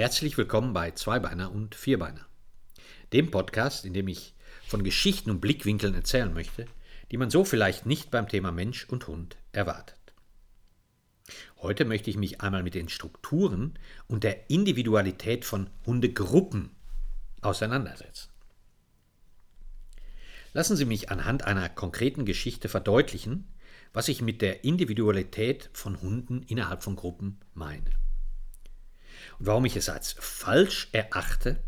Herzlich willkommen bei Zweibeiner und Vierbeiner, dem Podcast, in dem ich von Geschichten und Blickwinkeln erzählen möchte, die man so vielleicht nicht beim Thema Mensch und Hund erwartet. Heute möchte ich mich einmal mit den Strukturen und der Individualität von Hundegruppen auseinandersetzen. Lassen Sie mich anhand einer konkreten Geschichte verdeutlichen, was ich mit der Individualität von Hunden innerhalb von Gruppen meine. Warum ich es als falsch erachte,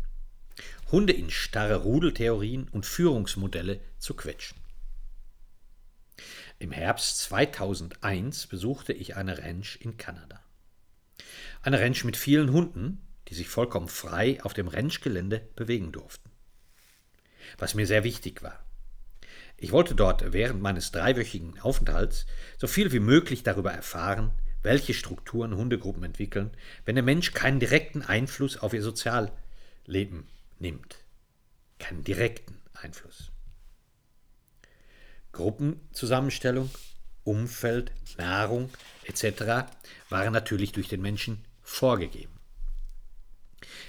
Hunde in starre Rudeltheorien und Führungsmodelle zu quetschen. Im Herbst 2001 besuchte ich eine Ranch in Kanada. Eine Ranch mit vielen Hunden, die sich vollkommen frei auf dem Ranchgelände bewegen durften. Was mir sehr wichtig war. Ich wollte dort während meines dreiwöchigen Aufenthalts so viel wie möglich darüber erfahren, welche Strukturen Hundegruppen entwickeln, wenn der Mensch keinen direkten Einfluss auf ihr Sozialleben nimmt. Keinen direkten Einfluss. Gruppenzusammenstellung, Umfeld, Nahrung etc. waren natürlich durch den Menschen vorgegeben.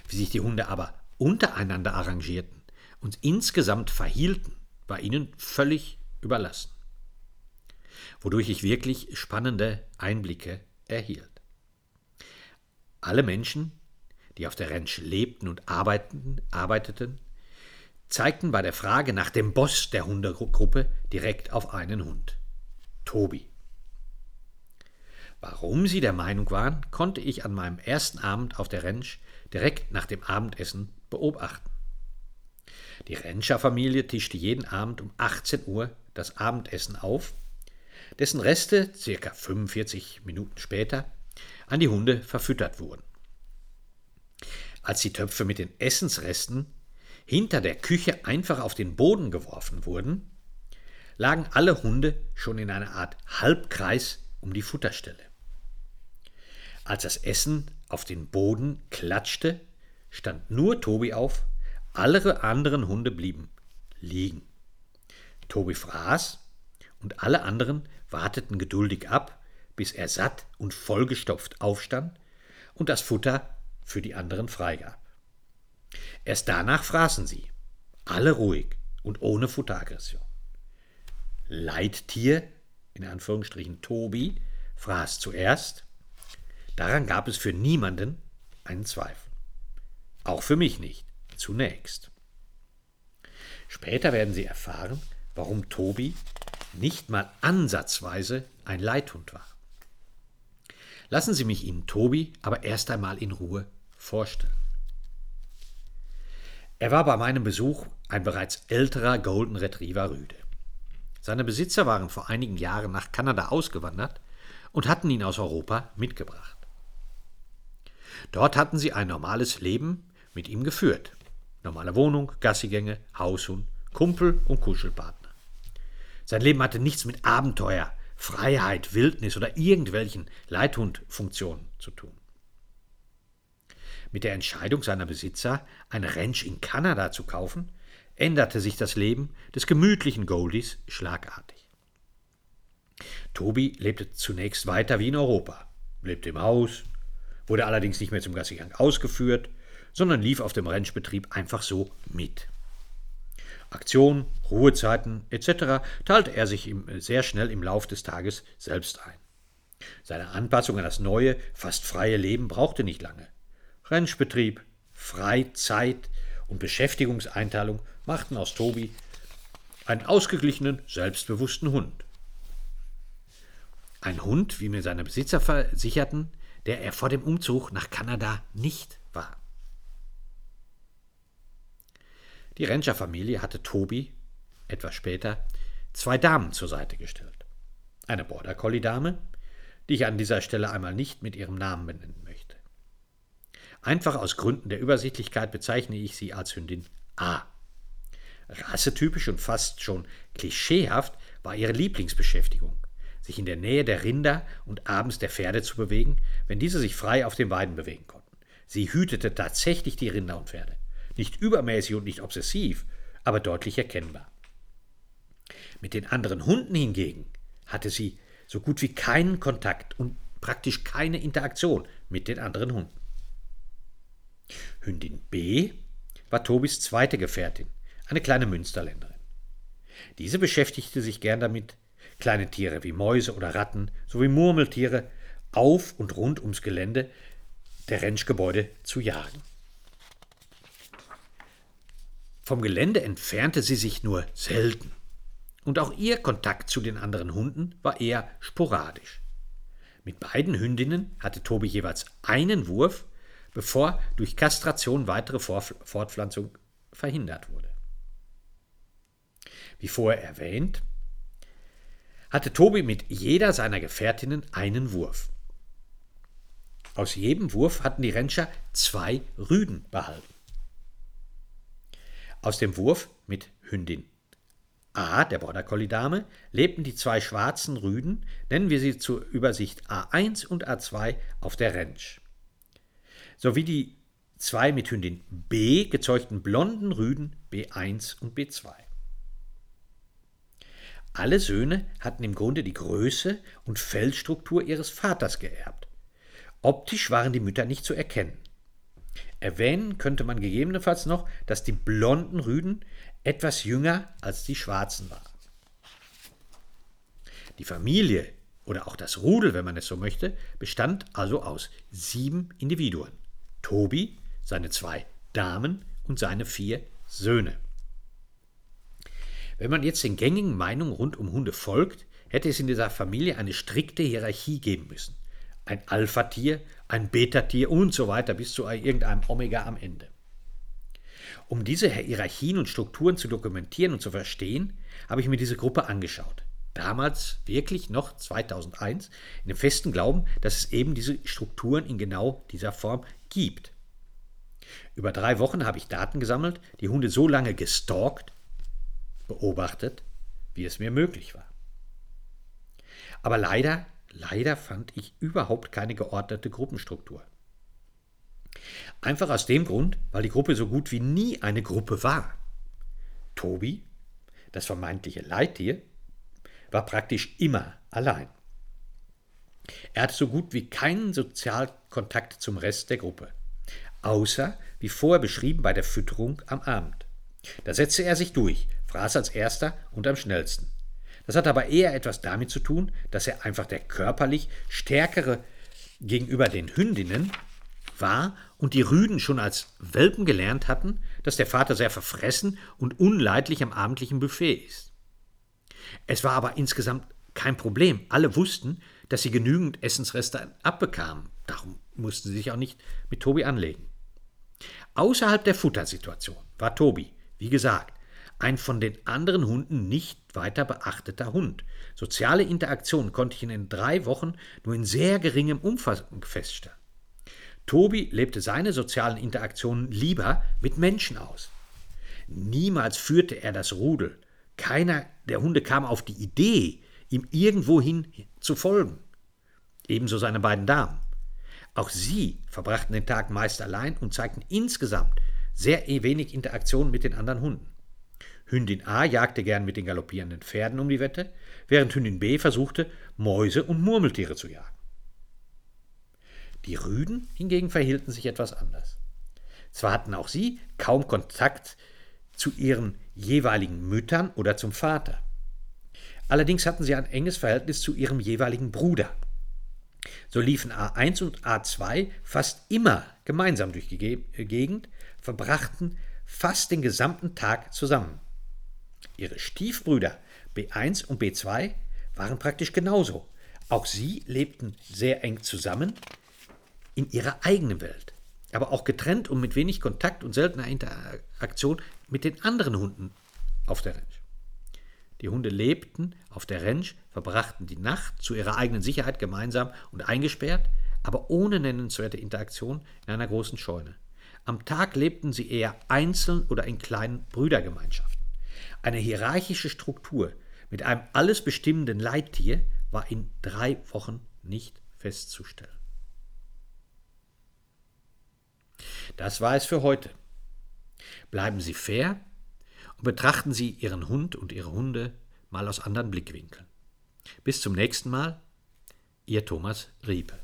Wie sich die Hunde aber untereinander arrangierten und insgesamt verhielten, war ihnen völlig überlassen. Wodurch ich wirklich spannende Einblicke erhielt. Alle Menschen, die auf der Ranch lebten und arbeiteten, arbeiteten, zeigten bei der Frage nach dem Boss der Hundegruppe direkt auf einen Hund. Tobi. Warum sie der Meinung waren, konnte ich an meinem ersten Abend auf der Ranch direkt nach dem Abendessen beobachten. Die Rancherfamilie tischte jeden Abend um 18 Uhr das Abendessen auf, dessen Reste circa 45 Minuten später an die Hunde verfüttert wurden. Als die Töpfe mit den Essensresten hinter der Küche einfach auf den Boden geworfen wurden, lagen alle Hunde schon in einer Art Halbkreis um die Futterstelle. Als das Essen auf den Boden klatschte, stand nur Tobi auf, alle anderen Hunde blieben liegen. Tobi fraß und alle anderen warteten geduldig ab, bis er satt und vollgestopft aufstand und das Futter für die anderen freigab. Erst danach fraßen sie, alle ruhig und ohne Futteraggression. Leittier, in Anführungsstrichen Tobi, fraß zuerst. Daran gab es für niemanden einen Zweifel. Auch für mich nicht, zunächst. Später werden Sie erfahren, warum Tobi nicht mal ansatzweise ein Leithund war. Lassen Sie mich Ihnen Tobi aber erst einmal in Ruhe vorstellen. Er war bei meinem Besuch ein bereits älterer Golden Retriever Rüde. Seine Besitzer waren vor einigen Jahren nach Kanada ausgewandert und hatten ihn aus Europa mitgebracht. Dort hatten sie ein normales Leben mit ihm geführt. Normale Wohnung, Gassigänge, Haushund, Kumpel und Kuschelpartner. Sein Leben hatte nichts mit Abenteuer, Freiheit, Wildnis oder irgendwelchen Leithundfunktionen zu tun. Mit der Entscheidung seiner Besitzer, eine Ranch in Kanada zu kaufen, änderte sich das Leben des gemütlichen Goldies schlagartig. Tobi lebte zunächst weiter wie in Europa, lebte im Haus, wurde allerdings nicht mehr zum Gassigang ausgeführt, sondern lief auf dem Ranchbetrieb einfach so mit. Aktionen, Ruhezeiten etc. teilte er sich sehr schnell im Lauf des Tages selbst ein. Seine Anpassung an das neue, fast freie Leben brauchte nicht lange. Ranchbetrieb, Freizeit und Beschäftigungseinteilung machten aus Tobi einen ausgeglichenen, selbstbewussten Hund. Ein Hund, wie mir seine Besitzer versicherten, der er vor dem Umzug nach Kanada nicht war. Die Rancherfamilie hatte Tobi, etwas später, zwei Damen zur Seite gestellt. Eine Border Collie Dame, die ich an dieser Stelle einmal nicht mit ihrem Namen benennen möchte. Einfach aus Gründen der Übersichtlichkeit bezeichne ich sie als Hündin A. Rassetypisch und fast schon klischeehaft war ihre Lieblingsbeschäftigung, sich in der Nähe der Rinder und abends der Pferde zu bewegen, wenn diese sich frei auf den Weiden bewegen konnten. Sie hütete tatsächlich die Rinder und Pferde. Nicht übermäßig und nicht obsessiv, aber deutlich erkennbar. Mit den anderen Hunden hingegen hatte sie so gut wie keinen Kontakt und praktisch keine Interaktion mit den anderen Hunden. Hündin B war Tobis zweite Gefährtin, eine kleine Münsterländerin. Diese beschäftigte sich gern damit, kleine Tiere wie Mäuse oder Ratten sowie Murmeltiere auf und rund ums Gelände der Rentschgebäude zu jagen. Vom Gelände entfernte sie sich nur selten. Und auch ihr Kontakt zu den anderen Hunden war eher sporadisch. Mit beiden Hündinnen hatte Tobi jeweils einen Wurf, bevor durch Kastration weitere Fortpflanzung verhindert wurde. Wie vorher erwähnt, hatte Tobi mit jeder seiner Gefährtinnen einen Wurf. Aus jedem Wurf hatten die Renscher zwei Rüden behalten. Aus dem Wurf mit Hündin A, der Border Collie Dame, lebten die zwei schwarzen Rüden, nennen wir sie zur Übersicht A1 und A2, auf der Ranch. Sowie die zwei mit Hündin B gezeugten blonden Rüden B1 und B2. Alle Söhne hatten im Grunde die Größe und Fellstruktur ihres Vaters geerbt. Optisch waren die Mütter nicht zu erkennen. Erwähnen könnte man gegebenenfalls noch, dass die blonden Rüden etwas jünger als die schwarzen waren. Die Familie oder auch das Rudel, wenn man es so möchte, bestand also aus sieben Individuen. Tobi, seine zwei Damen und seine vier Söhne. Wenn man jetzt den gängigen Meinungen rund um Hunde folgt, hätte es in dieser Familie eine strikte Hierarchie geben müssen ein Alpha-Tier, ein Beta-Tier und so weiter bis zu irgendeinem Omega am Ende. Um diese Hierarchien und Strukturen zu dokumentieren und zu verstehen, habe ich mir diese Gruppe angeschaut. Damals wirklich noch 2001 in dem festen Glauben, dass es eben diese Strukturen in genau dieser Form gibt. Über drei Wochen habe ich Daten gesammelt, die Hunde so lange gestalkt, beobachtet, wie es mir möglich war. Aber leider Leider fand ich überhaupt keine geordnete Gruppenstruktur. Einfach aus dem Grund, weil die Gruppe so gut wie nie eine Gruppe war. Tobi, das vermeintliche Leittier, war praktisch immer allein. Er hatte so gut wie keinen Sozialkontakt zum Rest der Gruppe, außer, wie vorher beschrieben, bei der Fütterung am Abend. Da setzte er sich durch, fraß als erster und am schnellsten. Das hat aber eher etwas damit zu tun, dass er einfach der körperlich stärkere gegenüber den Hündinnen war und die Rüden schon als Welpen gelernt hatten, dass der Vater sehr verfressen und unleidlich am abendlichen Buffet ist. Es war aber insgesamt kein Problem. Alle wussten, dass sie genügend Essensreste abbekamen. Darum mussten sie sich auch nicht mit Tobi anlegen. Außerhalb der Futtersituation war Tobi, wie gesagt, ein von den anderen Hunden nicht weiter beachteter Hund. Soziale Interaktion konnte ich in den drei Wochen nur in sehr geringem Umfang feststellen. Tobi lebte seine sozialen Interaktionen lieber mit Menschen aus. Niemals führte er das Rudel. Keiner der Hunde kam auf die Idee, ihm irgendwohin zu folgen. Ebenso seine beiden Damen. Auch sie verbrachten den Tag meist allein und zeigten insgesamt sehr wenig Interaktion mit den anderen Hunden. Hündin A jagte gern mit den galoppierenden Pferden um die Wette, während Hündin B versuchte, Mäuse und Murmeltiere zu jagen. Die Rüden hingegen verhielten sich etwas anders. Zwar hatten auch sie kaum Kontakt zu ihren jeweiligen Müttern oder zum Vater. Allerdings hatten sie ein enges Verhältnis zu ihrem jeweiligen Bruder. So liefen A1 und A2 fast immer gemeinsam durch die Gegend, verbrachten fast den gesamten Tag zusammen. Ihre Stiefbrüder B1 und B2 waren praktisch genauso. Auch sie lebten sehr eng zusammen in ihrer eigenen Welt, aber auch getrennt und mit wenig Kontakt und seltener Interaktion mit den anderen Hunden auf der Ranch. Die Hunde lebten auf der Ranch, verbrachten die Nacht zu ihrer eigenen Sicherheit gemeinsam und eingesperrt, aber ohne nennenswerte Interaktion in einer großen Scheune. Am Tag lebten sie eher einzeln oder in kleinen Brüdergemeinschaften. Eine hierarchische Struktur mit einem alles bestimmenden Leittier war in drei Wochen nicht festzustellen. Das war es für heute. Bleiben Sie fair und betrachten Sie Ihren Hund und Ihre Hunde mal aus anderen Blickwinkeln. Bis zum nächsten Mal, Ihr Thomas Riepe.